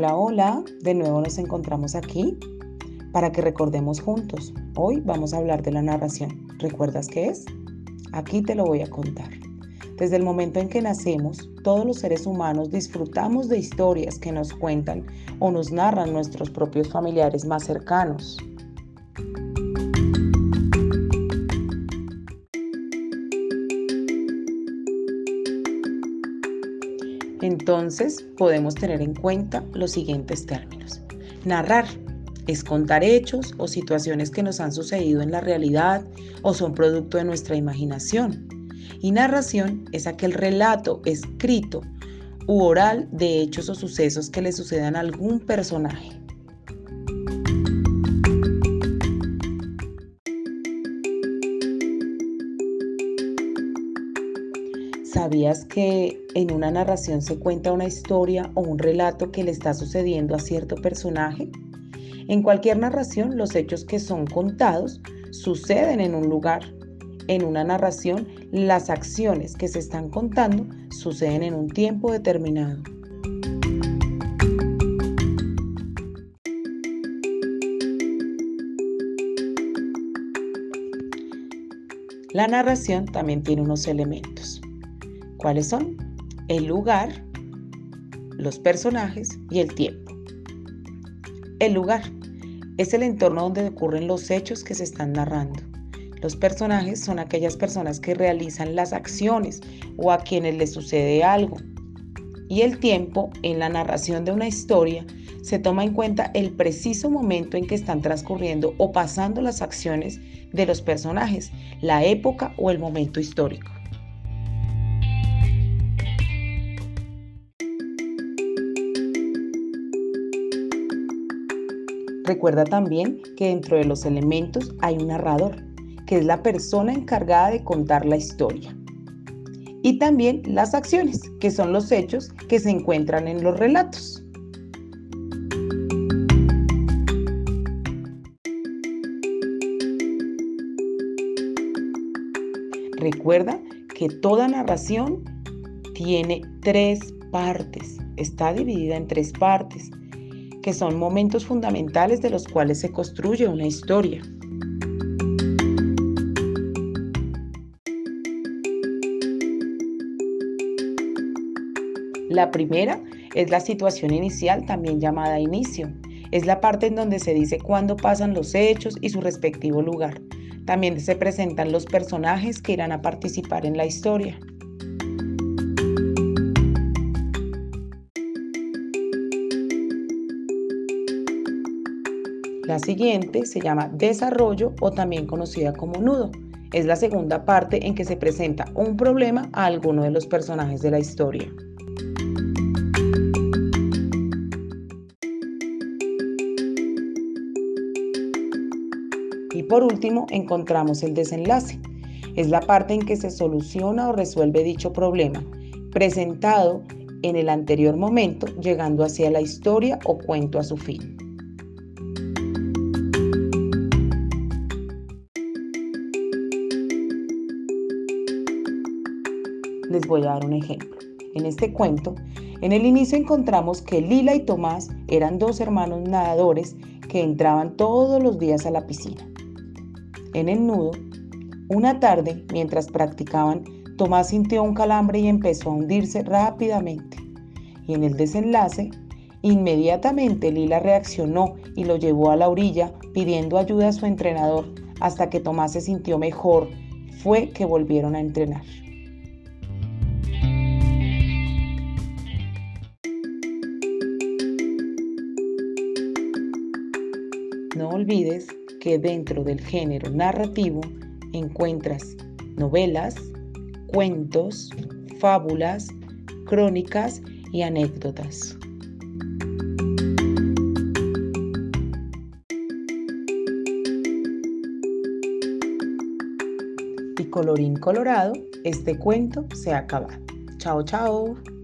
Hola, hola, de nuevo nos encontramos aquí para que recordemos juntos. Hoy vamos a hablar de la narración. ¿Recuerdas qué es? Aquí te lo voy a contar. Desde el momento en que nacemos, todos los seres humanos disfrutamos de historias que nos cuentan o nos narran nuestros propios familiares más cercanos. Entonces podemos tener en cuenta los siguientes términos. Narrar es contar hechos o situaciones que nos han sucedido en la realidad o son producto de nuestra imaginación. Y narración es aquel relato escrito u oral de hechos o sucesos que le sucedan a algún personaje. ¿Sabías que en una narración se cuenta una historia o un relato que le está sucediendo a cierto personaje? En cualquier narración, los hechos que son contados suceden en un lugar. En una narración, las acciones que se están contando suceden en un tiempo determinado. La narración también tiene unos elementos. ¿Cuáles son? El lugar, los personajes y el tiempo. El lugar es el entorno donde ocurren los hechos que se están narrando. Los personajes son aquellas personas que realizan las acciones o a quienes les sucede algo. Y el tiempo en la narración de una historia se toma en cuenta el preciso momento en que están transcurriendo o pasando las acciones de los personajes, la época o el momento histórico. Recuerda también que dentro de los elementos hay un narrador, que es la persona encargada de contar la historia. Y también las acciones, que son los hechos que se encuentran en los relatos. Recuerda que toda narración tiene tres partes, está dividida en tres partes que son momentos fundamentales de los cuales se construye una historia. La primera es la situación inicial, también llamada inicio. Es la parte en donde se dice cuándo pasan los hechos y su respectivo lugar. También se presentan los personajes que irán a participar en la historia. La siguiente se llama desarrollo o también conocida como nudo. Es la segunda parte en que se presenta un problema a alguno de los personajes de la historia. Y por último encontramos el desenlace. Es la parte en que se soluciona o resuelve dicho problema, presentado en el anterior momento, llegando hacia la historia o cuento a su fin. Les voy a dar un ejemplo. En este cuento, en el inicio encontramos que Lila y Tomás eran dos hermanos nadadores que entraban todos los días a la piscina. En el nudo, una tarde, mientras practicaban, Tomás sintió un calambre y empezó a hundirse rápidamente. Y en el desenlace, inmediatamente Lila reaccionó y lo llevó a la orilla pidiendo ayuda a su entrenador hasta que Tomás se sintió mejor. Fue que volvieron a entrenar. Olvides que dentro del género narrativo encuentras novelas, cuentos, fábulas, crónicas y anécdotas. Y colorín colorado, este cuento se ha acabado. Chao, chao.